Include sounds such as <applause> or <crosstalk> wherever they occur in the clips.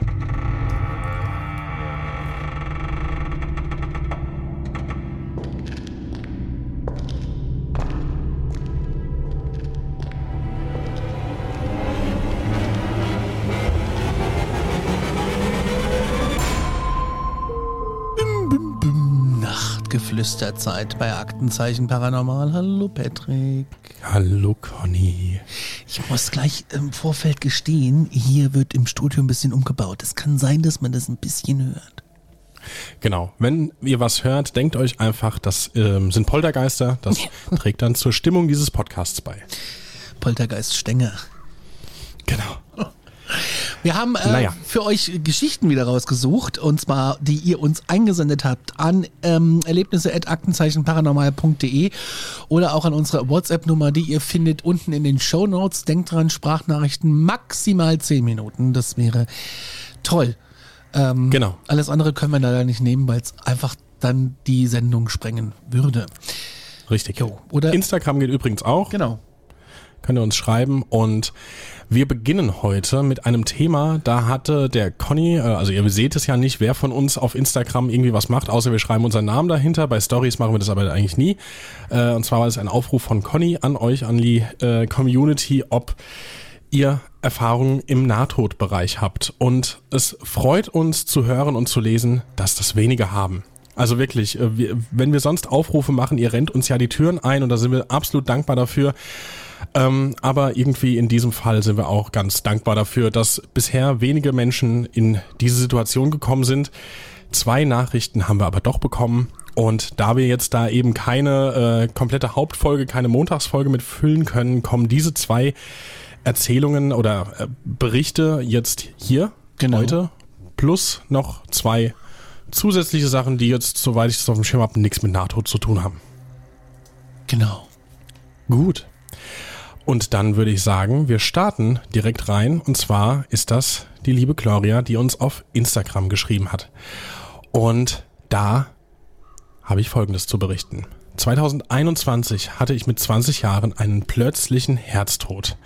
you Nachtgeflüsterzeit bei Aktenzeichen Paranormal. Hallo Patrick. Hallo Conny. Ich muss gleich im Vorfeld gestehen, hier wird im Studio ein bisschen umgebaut. Es kann sein, dass man das ein bisschen hört. Genau, wenn ihr was hört, denkt euch einfach, das ähm, sind Poltergeister. Das trägt dann zur Stimmung dieses Podcasts bei. Poltergeist Stänger. Genau. Wir haben äh, Naja. für euch Geschichten wieder rausgesucht und zwar, die ihr uns eingesendet habt an ähm, erlebnisse.aktenzeichenparanormal.de oder auch an unsere WhatsApp-Nummer, die ihr findet unten in den Show Notes. Denkt dran, Sprachnachrichten maximal 10 Minuten. Das wäre toll. Ähm, Genau. Alles andere können wir leider nicht nehmen, weil es einfach dann die Sendung sprengen würde. Richtig. Jo, oder- Instagram geht übrigens auch. Genau. Könnt ihr uns schreiben. Und wir beginnen heute mit einem Thema. Da hatte der Conny, äh, also ihr seht es ja nicht, wer von uns auf Instagram irgendwie was macht, außer wir schreiben unseren Namen dahinter. Bei Stories machen wir das aber eigentlich nie. Äh, Und zwar war es ein Aufruf von Conny an euch, an die äh, Community, ob ihr Erfahrungen im Nahtodbereich habt. Und es freut uns zu hören und zu lesen, dass das wenige haben. Also wirklich, wir, wenn wir sonst Aufrufe machen, ihr rennt uns ja die Türen ein und da sind wir absolut dankbar dafür. Ähm, aber irgendwie in diesem Fall sind wir auch ganz dankbar dafür, dass bisher wenige Menschen in diese Situation gekommen sind. Zwei Nachrichten haben wir aber doch bekommen. Und da wir jetzt da eben keine äh, komplette Hauptfolge, keine Montagsfolge mit füllen können, kommen diese zwei Erzählungen oder äh, Berichte jetzt hier Genau. heute. Plus noch zwei zusätzliche Sachen, die jetzt, soweit ich das auf dem Schirm habe, nichts mit Nahtod zu tun haben. Genau. Gut. Und dann würde ich sagen, wir starten direkt rein. Und zwar ist das die liebe Gloria, die uns auf Instagram geschrieben hat. Und da habe ich Folgendes zu berichten. 2021 hatte ich mit 20 Jahren einen plötzlichen Herztod.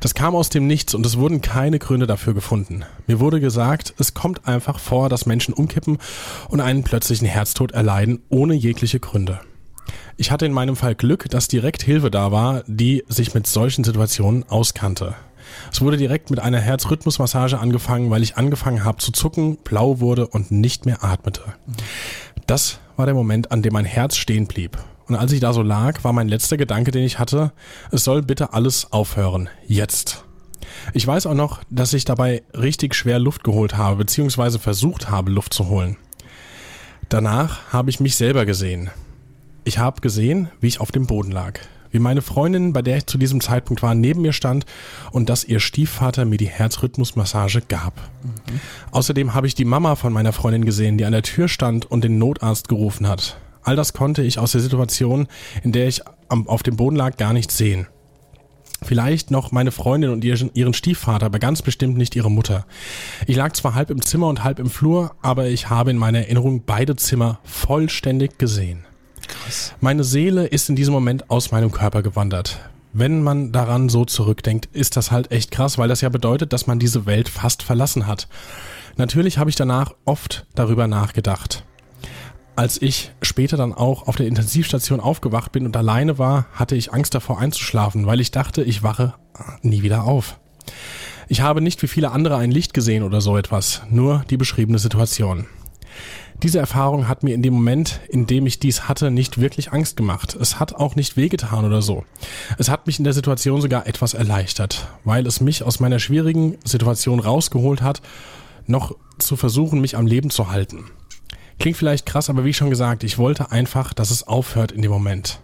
Das kam aus dem Nichts und es wurden keine Gründe dafür gefunden. Mir wurde gesagt, es kommt einfach vor, dass Menschen umkippen und einen plötzlichen Herztod erleiden, ohne jegliche Gründe. Ich hatte in meinem Fall Glück, dass direkt Hilfe da war, die sich mit solchen Situationen auskannte. Es wurde direkt mit einer Herzrhythmusmassage angefangen, weil ich angefangen habe zu zucken, blau wurde und nicht mehr atmete. Das war der Moment, an dem mein Herz stehen blieb. Und als ich da so lag, war mein letzter Gedanke, den ich hatte, es soll bitte alles aufhören. Jetzt. Ich weiß auch noch, dass ich dabei richtig schwer Luft geholt habe, beziehungsweise versucht habe, Luft zu holen. Danach habe ich mich selber gesehen. Ich habe gesehen, wie ich auf dem Boden lag. Wie meine Freundin, bei der ich zu diesem Zeitpunkt war, neben mir stand und dass ihr Stiefvater mir die Herzrhythmusmassage gab. Außerdem habe ich die Mama von meiner Freundin gesehen, die an der Tür stand und den Notarzt gerufen hat. All das konnte ich aus der Situation, in der ich am, auf dem Boden lag, gar nicht sehen. Vielleicht noch meine Freundin und ihren Stiefvater, aber ganz bestimmt nicht ihre Mutter. Ich lag zwar halb im Zimmer und halb im Flur, aber ich habe in meiner Erinnerung beide Zimmer vollständig gesehen. Meine Seele ist in diesem Moment aus meinem Körper gewandert. Wenn man daran so zurückdenkt, ist das halt echt krass, weil das ja bedeutet, dass man diese Welt fast verlassen hat. Natürlich habe ich danach oft darüber nachgedacht. Als ich später dann auch auf der Intensivstation aufgewacht bin und alleine war, hatte ich Angst davor einzuschlafen, weil ich dachte, ich wache nie wieder auf. Ich habe nicht wie viele andere ein Licht gesehen oder so etwas, nur die beschriebene Situation. Diese Erfahrung hat mir in dem Moment, in dem ich dies hatte, nicht wirklich Angst gemacht. Es hat auch nicht wehgetan oder so. Es hat mich in der Situation sogar etwas erleichtert, weil es mich aus meiner schwierigen Situation rausgeholt hat, noch zu versuchen, mich am Leben zu halten. Klingt vielleicht krass, aber wie schon gesagt, ich wollte einfach, dass es aufhört in dem Moment.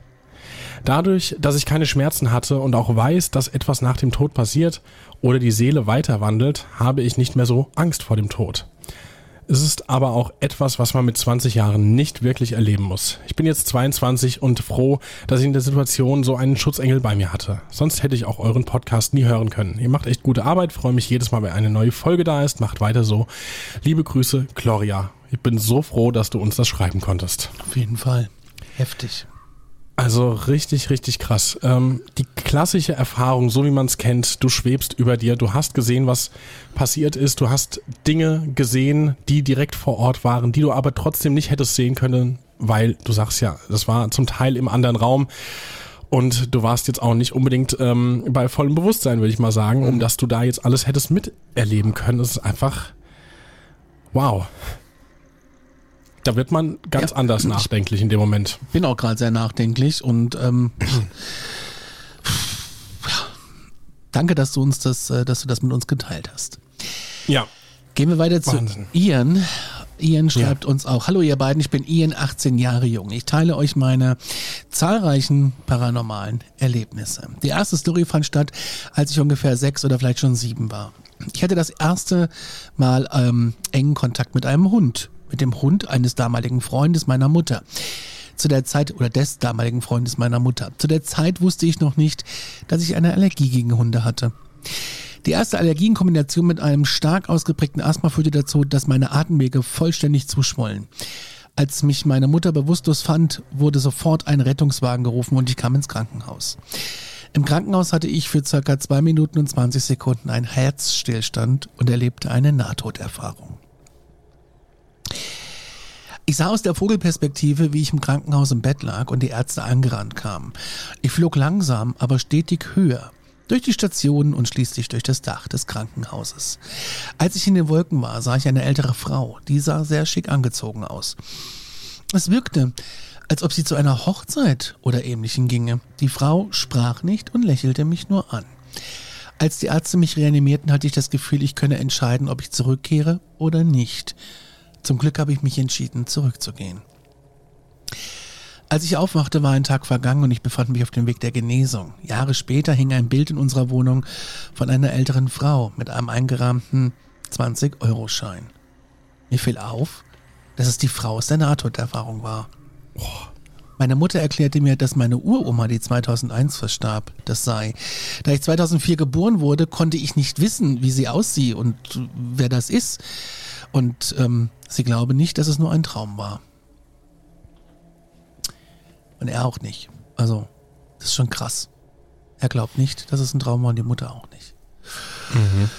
Dadurch, dass ich keine Schmerzen hatte und auch weiß, dass etwas nach dem Tod passiert oder die Seele weiter wandelt, habe ich nicht mehr so Angst vor dem Tod. Es ist aber auch etwas, was man mit 20 Jahren nicht wirklich erleben muss. Ich bin jetzt 22 und froh, dass ich in der Situation so einen Schutzengel bei mir hatte. Sonst hätte ich auch euren Podcast nie hören können. Ihr macht echt gute Arbeit, freue mich jedes Mal, wenn eine neue Folge da ist. Macht weiter so. Liebe Grüße, Gloria. Ich bin so froh, dass du uns das schreiben konntest. Auf jeden Fall. Heftig. Also richtig, richtig krass. Ähm, die klassische Erfahrung, so wie man es kennt, du schwebst über dir, du hast gesehen, was passiert ist, du hast Dinge gesehen, die direkt vor Ort waren, die du aber trotzdem nicht hättest sehen können, weil du sagst ja, das war zum Teil im anderen Raum. Und du warst jetzt auch nicht unbedingt ähm, bei vollem Bewusstsein, würde ich mal sagen, um dass du da jetzt alles hättest miterleben können. Das ist einfach wow da wird man ganz ja, anders nachdenklich in dem Moment. Bin auch gerade sehr nachdenklich und ähm, <clears throat> danke, dass du uns das, äh, dass du das mit uns geteilt hast. Ja. Gehen wir weiter Wahnsinn. zu Ian. Ian schreibt ja. uns auch, hallo ihr beiden, ich bin Ian, 18 Jahre jung. Ich teile euch meine zahlreichen paranormalen Erlebnisse. Die erste Story fand statt, als ich ungefähr sechs oder vielleicht schon sieben war. Ich hatte das erste Mal ähm, engen Kontakt mit einem Hund mit dem Hund eines damaligen Freundes meiner Mutter. Zu der Zeit, oder des damaligen Freundes meiner Mutter. Zu der Zeit wusste ich noch nicht, dass ich eine Allergie gegen Hunde hatte. Die erste Allergie in Kombination mit einem stark ausgeprägten Asthma führte dazu, dass meine Atemwege vollständig zuschwollen. Als mich meine Mutter bewusstlos fand, wurde sofort ein Rettungswagen gerufen und ich kam ins Krankenhaus. Im Krankenhaus hatte ich für circa zwei Minuten und 20 Sekunden einen Herzstillstand und erlebte eine Nahtoderfahrung. Ich sah aus der Vogelperspektive, wie ich im Krankenhaus im Bett lag und die Ärzte angerannt kamen. Ich flog langsam, aber stetig höher. Durch die Stationen und schließlich durch das Dach des Krankenhauses. Als ich in den Wolken war, sah ich eine ältere Frau. Die sah sehr schick angezogen aus. Es wirkte, als ob sie zu einer Hochzeit oder ähnlichem ginge. Die Frau sprach nicht und lächelte mich nur an. Als die Ärzte mich reanimierten, hatte ich das Gefühl, ich könne entscheiden, ob ich zurückkehre oder nicht. Zum Glück habe ich mich entschieden, zurückzugehen. Als ich aufwachte, war ein Tag vergangen und ich befand mich auf dem Weg der Genesung. Jahre später hing ein Bild in unserer Wohnung von einer älteren Frau mit einem eingerahmten 20-Euro-Schein. Mir fiel auf, dass es die Frau aus der Nahtoderfahrung war. Meine Mutter erklärte mir, dass meine Uroma, die 2001 verstarb, das sei. Da ich 2004 geboren wurde, konnte ich nicht wissen, wie sie aussieht und wer das ist. Und ähm, sie glaube nicht, dass es nur ein Traum war. Und er auch nicht. Also, das ist schon krass. Er glaubt nicht, dass es ein Traum war und die Mutter auch nicht. Mhm.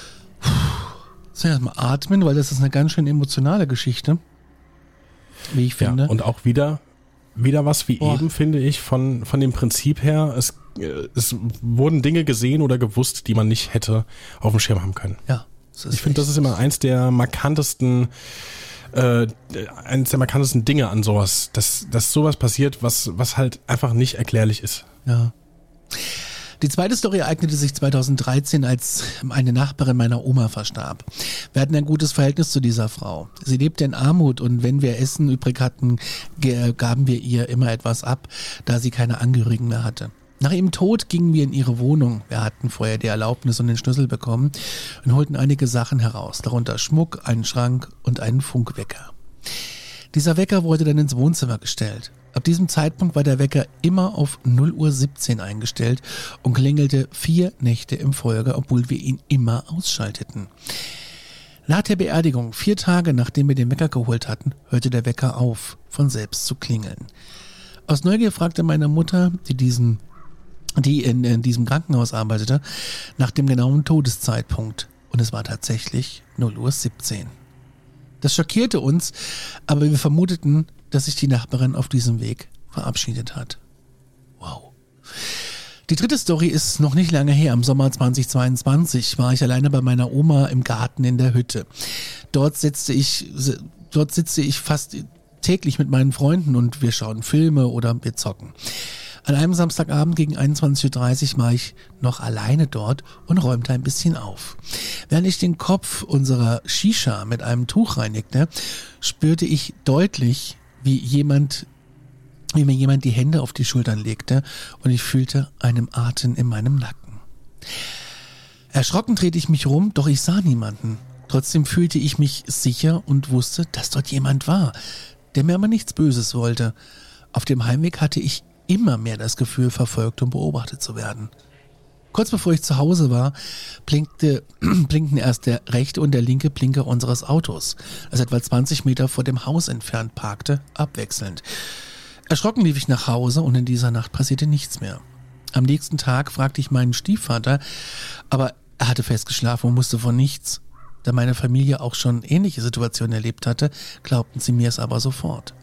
So, erstmal atmen, weil das ist eine ganz schön emotionale Geschichte. Wie ich finde. Ja, und auch wieder, wieder was wie Boah. eben, finde ich, von, von dem Prinzip her. Es, es wurden Dinge gesehen oder gewusst, die man nicht hätte auf dem Schirm haben können. Ja. Ich finde, das ist immer eins der markantesten, äh, eins der markantesten Dinge an sowas, dass, dass sowas passiert, was, was halt einfach nicht erklärlich ist. Ja. Die zweite Story ereignete sich 2013, als eine Nachbarin meiner Oma verstarb. Wir hatten ein gutes Verhältnis zu dieser Frau. Sie lebte in Armut und wenn wir Essen übrig hatten, gaben wir ihr immer etwas ab, da sie keine Angehörigen mehr hatte. Nach ihrem Tod gingen wir in ihre Wohnung. Wir hatten vorher die Erlaubnis und den Schlüssel bekommen und holten einige Sachen heraus, darunter Schmuck, einen Schrank und einen Funkwecker. Dieser Wecker wurde dann ins Wohnzimmer gestellt. Ab diesem Zeitpunkt war der Wecker immer auf 0 Uhr 17 eingestellt und klingelte vier Nächte im Folge, obwohl wir ihn immer ausschalteten. Nach der Beerdigung, vier Tage nachdem wir den Wecker geholt hatten, hörte der Wecker auf, von selbst zu klingeln. Aus Neugier fragte meine Mutter, die diesen die in, in diesem Krankenhaus arbeitete, nach dem genauen Todeszeitpunkt. Und es war tatsächlich 0 Uhr 17. Das schockierte uns, aber wir vermuteten, dass sich die Nachbarin auf diesem Weg verabschiedet hat. Wow. Die dritte Story ist noch nicht lange her. Im Sommer 2022 war ich alleine bei meiner Oma im Garten in der Hütte. Dort setzte ich, dort sitze ich fast täglich mit meinen Freunden und wir schauen Filme oder wir zocken. An einem Samstagabend gegen 21.30 Uhr war ich noch alleine dort und räumte ein bisschen auf. Während ich den Kopf unserer Shisha mit einem Tuch reinigte, spürte ich deutlich, wie jemand wie mir jemand die Hände auf die Schultern legte und ich fühlte einen Atem in meinem Nacken. Erschrocken drehte ich mich rum, doch ich sah niemanden. Trotzdem fühlte ich mich sicher und wusste, dass dort jemand war, der mir aber nichts Böses wollte. Auf dem Heimweg hatte ich immer mehr das Gefühl, verfolgt und beobachtet zu werden. Kurz bevor ich zu Hause war, blinkte, <clears throat> blinkten erst der rechte und der linke Blinker unseres Autos, das etwa 20 Meter vor dem Haus entfernt parkte, abwechselnd. Erschrocken lief ich nach Hause und in dieser Nacht passierte nichts mehr. Am nächsten Tag fragte ich meinen Stiefvater, aber er hatte festgeschlafen und wusste von nichts. Da meine Familie auch schon ähnliche Situationen erlebt hatte, glaubten sie mir es aber sofort.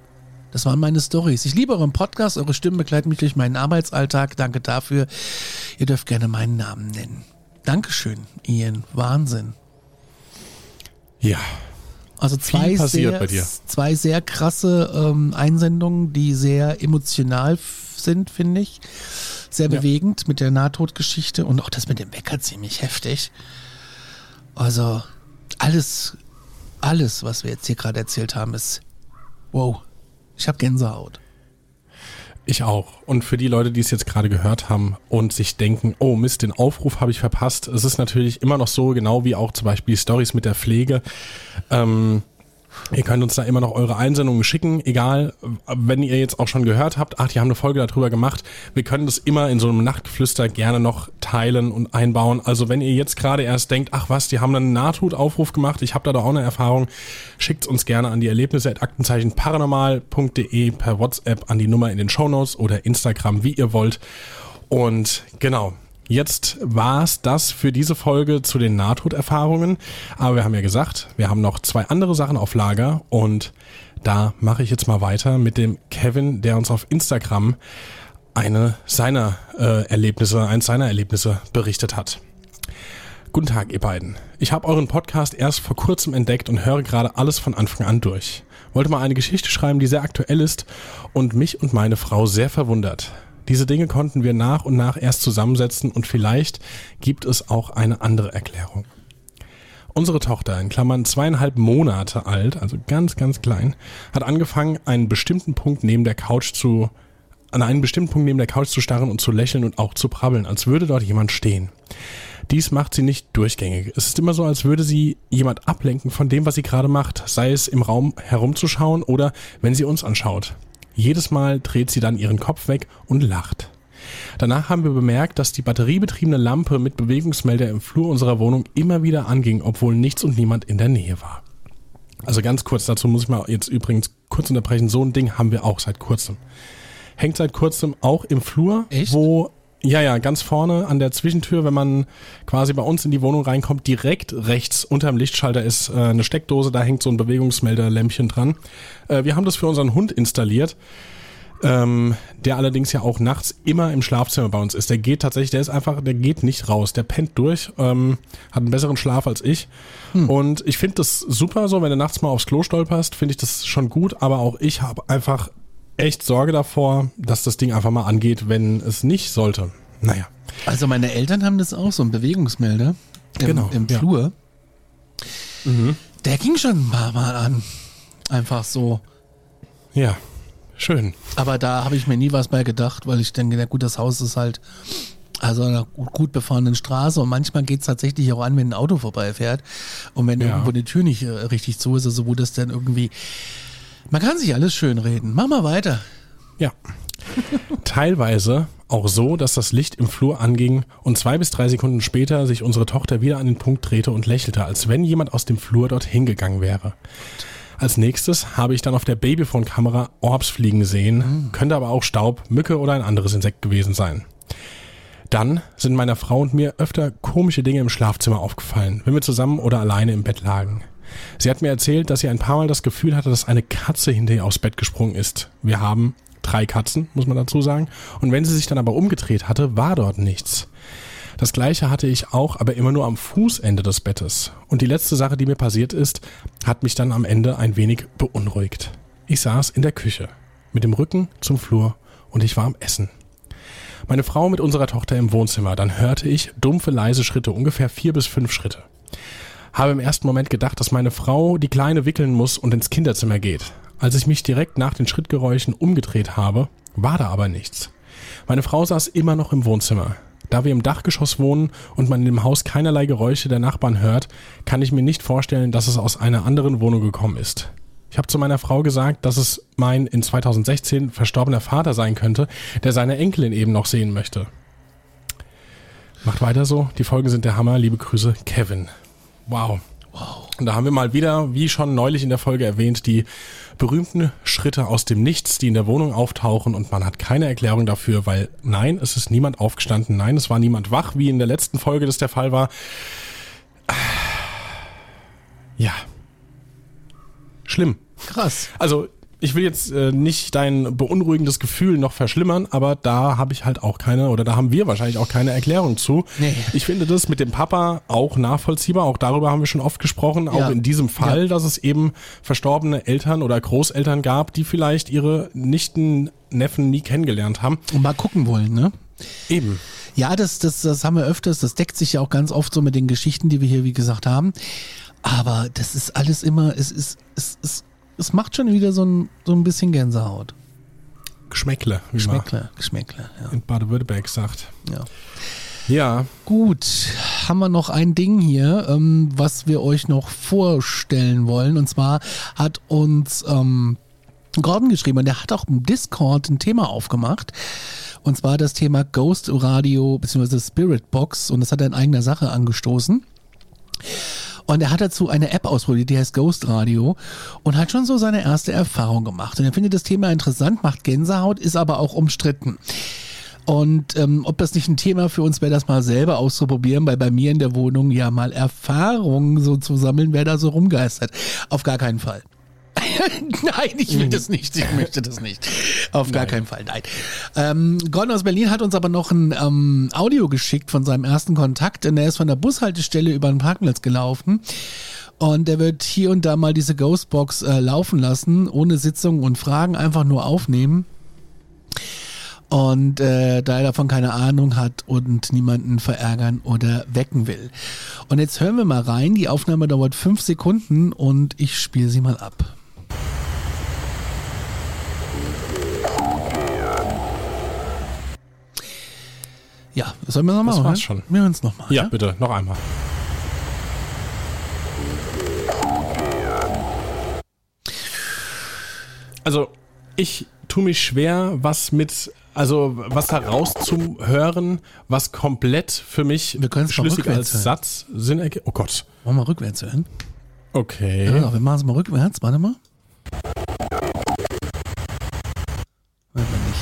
Das waren meine Stories. Ich liebe euren Podcast, eure Stimmen begleiten mich durch meinen Arbeitsalltag. Danke dafür. Ihr dürft gerne meinen Namen nennen. Dankeschön, Ian. Wahnsinn. Ja. Also zwei sehr, zwei sehr krasse ähm, Einsendungen, die sehr emotional sind, finde ich. Sehr ja. bewegend mit der Nahtodgeschichte und auch das mit dem Wecker ziemlich heftig. Also alles, alles, was wir jetzt hier gerade erzählt haben, ist wow. Ich habe Gänsehaut. Ich auch. Und für die Leute, die es jetzt gerade gehört haben und sich denken, oh Mist, den Aufruf habe ich verpasst. Es ist natürlich immer noch so, genau wie auch zum Beispiel Stories mit der Pflege. Ähm, Ihr könnt uns da immer noch eure Einsendungen schicken, egal, wenn ihr jetzt auch schon gehört habt, ach, die haben eine Folge darüber gemacht. Wir können das immer in so einem Nachtgeflüster gerne noch teilen und einbauen. Also wenn ihr jetzt gerade erst denkt, ach was, die haben einen Nahtodaufruf gemacht, ich habe da doch auch eine Erfahrung, schickt uns gerne an die Erlebnisse at Aktenzeichen paranormal.de per WhatsApp an die Nummer in den Shownotes oder Instagram, wie ihr wollt. Und genau, Jetzt war's das für diese Folge zu den Nahtoderfahrungen. Aber wir haben ja gesagt, wir haben noch zwei andere Sachen auf Lager und da mache ich jetzt mal weiter mit dem Kevin, der uns auf Instagram eine seiner äh, Erlebnisse, eins seiner Erlebnisse berichtet hat. Guten Tag, ihr beiden. Ich habe euren Podcast erst vor kurzem entdeckt und höre gerade alles von Anfang an durch. Wollte mal eine Geschichte schreiben, die sehr aktuell ist und mich und meine Frau sehr verwundert. Diese Dinge konnten wir nach und nach erst zusammensetzen und vielleicht gibt es auch eine andere Erklärung. Unsere Tochter, in Klammern zweieinhalb Monate alt, also ganz, ganz klein, hat angefangen, einen bestimmten Punkt neben der Couch zu, an einen bestimmten Punkt neben der Couch zu starren und zu lächeln und auch zu prabbeln, als würde dort jemand stehen. Dies macht sie nicht durchgängig. Es ist immer so, als würde sie jemand ablenken von dem, was sie gerade macht, sei es im Raum herumzuschauen oder wenn sie uns anschaut. Jedes Mal dreht sie dann ihren Kopf weg und lacht. Danach haben wir bemerkt, dass die batteriebetriebene Lampe mit Bewegungsmelder im Flur unserer Wohnung immer wieder anging, obwohl nichts und niemand in der Nähe war. Also ganz kurz dazu muss ich mal jetzt übrigens kurz unterbrechen. So ein Ding haben wir auch seit kurzem. Hängt seit kurzem auch im Flur, Echt? wo ja, ja, ganz vorne an der Zwischentür, wenn man quasi bei uns in die Wohnung reinkommt, direkt rechts unterm Lichtschalter ist äh, eine Steckdose, da hängt so ein Bewegungsmelderlämpchen dran. Äh, wir haben das für unseren Hund installiert, ähm, der allerdings ja auch nachts immer im Schlafzimmer bei uns ist. Der geht tatsächlich, der ist einfach, der geht nicht raus, der pennt durch, ähm, hat einen besseren Schlaf als ich. Hm. Und ich finde das super so, wenn du nachts mal aufs Klo stolperst, finde ich das schon gut, aber auch ich habe einfach echt Sorge davor, dass das Ding einfach mal angeht, wenn es nicht sollte. Naja. Also meine Eltern haben das auch, so ein Bewegungsmelder im, genau, im Flur. Ja. Mhm. Der ging schon ein paar Mal an. Einfach so. Ja, schön. Aber da habe ich mir nie was bei gedacht, weil ich denke, na gut, das Haus ist halt also einer gut befahrenen Straße und manchmal geht es tatsächlich auch an, wenn ein Auto vorbeifährt und wenn ja. irgendwo die Tür nicht äh, richtig zu ist, also wo das dann irgendwie man kann sich alles schön reden. Mach mal weiter. Ja. Teilweise auch so, dass das Licht im Flur anging und zwei bis drei Sekunden später sich unsere Tochter wieder an den Punkt drehte und lächelte, als wenn jemand aus dem Flur dorthin gegangen wäre. Als nächstes habe ich dann auf der Babyphone-Kamera Orbs fliegen sehen, mhm. könnte aber auch Staub, Mücke oder ein anderes Insekt gewesen sein. Dann sind meiner Frau und mir öfter komische Dinge im Schlafzimmer aufgefallen, wenn wir zusammen oder alleine im Bett lagen. Sie hat mir erzählt, dass sie ein paar Mal das Gefühl hatte, dass eine Katze hinter ihr aufs Bett gesprungen ist. Wir haben drei Katzen, muss man dazu sagen. Und wenn sie sich dann aber umgedreht hatte, war dort nichts. Das gleiche hatte ich auch, aber immer nur am Fußende des Bettes. Und die letzte Sache, die mir passiert ist, hat mich dann am Ende ein wenig beunruhigt. Ich saß in der Küche, mit dem Rücken zum Flur und ich war am Essen. Meine Frau mit unserer Tochter im Wohnzimmer, dann hörte ich dumpfe, leise Schritte, ungefähr vier bis fünf Schritte. Habe im ersten Moment gedacht, dass meine Frau die Kleine wickeln muss und ins Kinderzimmer geht. Als ich mich direkt nach den Schrittgeräuschen umgedreht habe, war da aber nichts. Meine Frau saß immer noch im Wohnzimmer. Da wir im Dachgeschoss wohnen und man in dem Haus keinerlei Geräusche der Nachbarn hört, kann ich mir nicht vorstellen, dass es aus einer anderen Wohnung gekommen ist. Ich habe zu meiner Frau gesagt, dass es mein in 2016 verstorbener Vater sein könnte, der seine Enkelin eben noch sehen möchte. Macht weiter so. Die Folgen sind der Hammer. Liebe Grüße, Kevin. Wow. Wow. Und da haben wir mal wieder, wie schon neulich in der Folge erwähnt, die berühmten Schritte aus dem Nichts, die in der Wohnung auftauchen und man hat keine Erklärung dafür, weil nein, es ist niemand aufgestanden, nein, es war niemand wach, wie in der letzten Folge das der Fall war. Ja. Schlimm. Krass. Also ich will jetzt äh, nicht dein beunruhigendes Gefühl noch verschlimmern, aber da habe ich halt auch keine, oder da haben wir wahrscheinlich auch keine Erklärung zu. Nee. Ich finde das mit dem Papa auch nachvollziehbar. Auch darüber haben wir schon oft gesprochen. Auch Ja. in diesem Fall, Ja. dass es eben verstorbene Eltern oder Großeltern gab, die vielleicht ihre Nichten, Neffen nie kennengelernt haben. Und mal gucken wollen, ne? Eben. Ja, das, das, das haben wir öfters. Das deckt sich ja auch ganz oft so mit den Geschichten, die wir hier, wie gesagt, haben. Aber das ist alles immer, es ist, es, es, es macht schon wieder so ein, so ein bisschen Gänsehaut. Geschmäckle, wie Geschmäckle, Geschmäckle, man ja. in Baden-Württemberg sagt. ja. Ja, Gut, haben wir noch ein Ding hier, ähm, was wir euch noch vorstellen wollen. Und zwar hat uns ähm, Gordon geschrieben und der hat auch im Discord ein Thema aufgemacht. Und zwar das Thema Ghost Radio bzw. Spirit Box. Und das hat er in eigener Sache angestoßen. Und er hat dazu eine App ausprobiert, die heißt Ghost Radio und hat schon so seine erste Erfahrung gemacht. Und er findet das Thema interessant, macht Gänsehaut, ist aber auch umstritten. Und ähm, ob das nicht ein Thema für uns wäre, das mal selber auszuprobieren, weil bei mir in der Wohnung ja mal Erfahrungen so zu sammeln, wer da so rumgeistert. Auf gar keinen Fall. <laughs> nein, ich will das nicht. Ich möchte das nicht. Auf gar keinen Fall, nein. Ähm, Gordon aus Berlin hat uns aber noch ein ähm, Audio geschickt von seinem ersten Kontakt. Und er ist von der Bushaltestelle über den Parkplatz gelaufen. Und er wird hier und da mal diese Ghostbox äh, laufen lassen, ohne Sitzungen und Fragen, einfach nur aufnehmen. Und äh, da er davon keine Ahnung hat und niemanden verärgern oder wecken will. Und jetzt hören wir mal rein. Die Aufnahme dauert fünf Sekunden und ich spiele sie mal ab. Ja, sollen wir nochmal Das war's hören? schon. Wir hören es nochmal. ja, bitte, noch einmal. Also, ich tue mich schwer, was mit, also was da rauszuhören, was komplett für mich Wir können's mal schlüssig als hören. Satz Sinn ergibt. Oh Gott. Wollen wir mal rückwärts hören? Okay. Ja, wir machen es mal rückwärts. Warte mal. Warte mal nicht.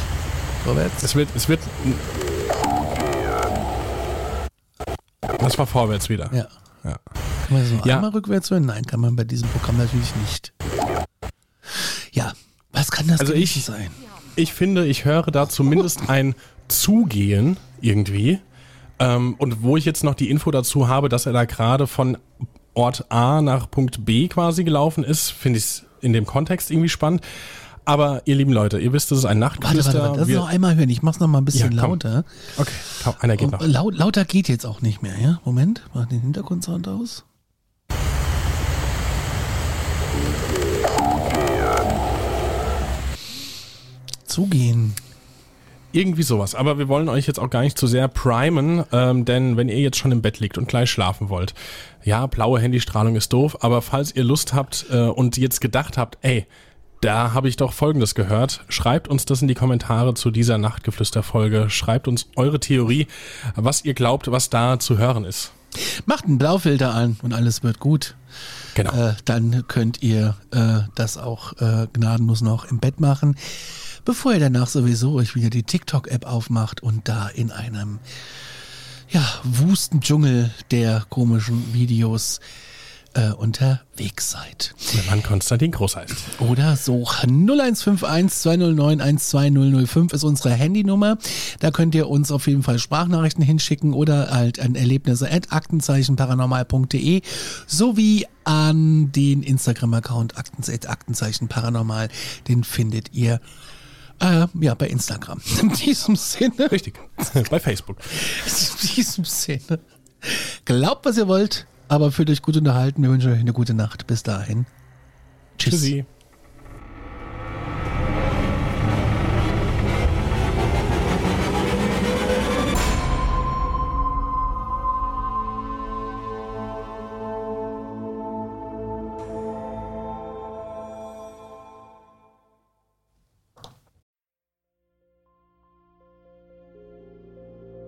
Vorwärts. Es wird, es wird. Das war vorwärts wieder. Ja. Ja. Kann man das noch Ja. einmal rückwärts hören? Nein, kann man bei diesem Programm natürlich nicht. Ja, was kann das Also ich- sein? Ich finde, ich höre da zumindest ein Zugehen irgendwie. Ähm, und wo ich jetzt noch die Info dazu habe, dass er da gerade von Ort A nach Punkt B quasi gelaufen ist, finde ich es in dem Kontext irgendwie spannend. Aber ihr lieben Leute, ihr wisst, das ist ein Warte, Nachtgeflüster. warte, warte. Das Wir- noch einmal hören. Ich mach's noch mal ein bisschen Ja, komm. lauter. okay, komm, einer geht noch. laut, lauter geht jetzt auch nicht mehr, ja? Moment, mach den Hintergrundsound aus. Zugehen. Irgendwie sowas. Aber wir wollen euch jetzt auch gar nicht zu sehr primen, ähm, denn wenn ihr jetzt schon im Bett liegt und gleich schlafen wollt, ja, blaue Handystrahlung ist doof, aber falls ihr Lust habt äh, und jetzt gedacht habt, ey, da habe ich doch Folgendes gehört, schreibt uns das in die Kommentare zu dieser Nachtgeflüster-Folge. Schreibt uns eure Theorie, was ihr glaubt, was da zu hören ist. Macht einen Blaufilter an und alles wird gut. Genau. Äh, dann könnt ihr äh, das auch äh, gnadenlos noch im Bett machen, bevor ihr danach sowieso euch wieder die TikTok-App aufmacht und da in einem ja, wusten Dschungel der komischen Videos äh, unterwegs seid. Wenn man Konstantin Groß heißt. Oder so 0151 209 12005 ist unsere Handynummer. Da könnt ihr uns auf jeden Fall Sprachnachrichten hinschicken oder halt an Erlebnisse at aktenzeichenparanormal.de sowie an den Instagram-Account Aktenzeichen, Aktenzeichen Paranormal. Den findet ihr äh, ja bei Instagram. <laughs> In diesem Sinne, Richtig. <laughs> Bei Facebook. in diesem Sinne. Glaubt, was ihr wollt, aber fühlt euch gut unterhalten. Wir wünschen euch eine gute Nacht. Bis dahin. Tschüss. Tschüssi.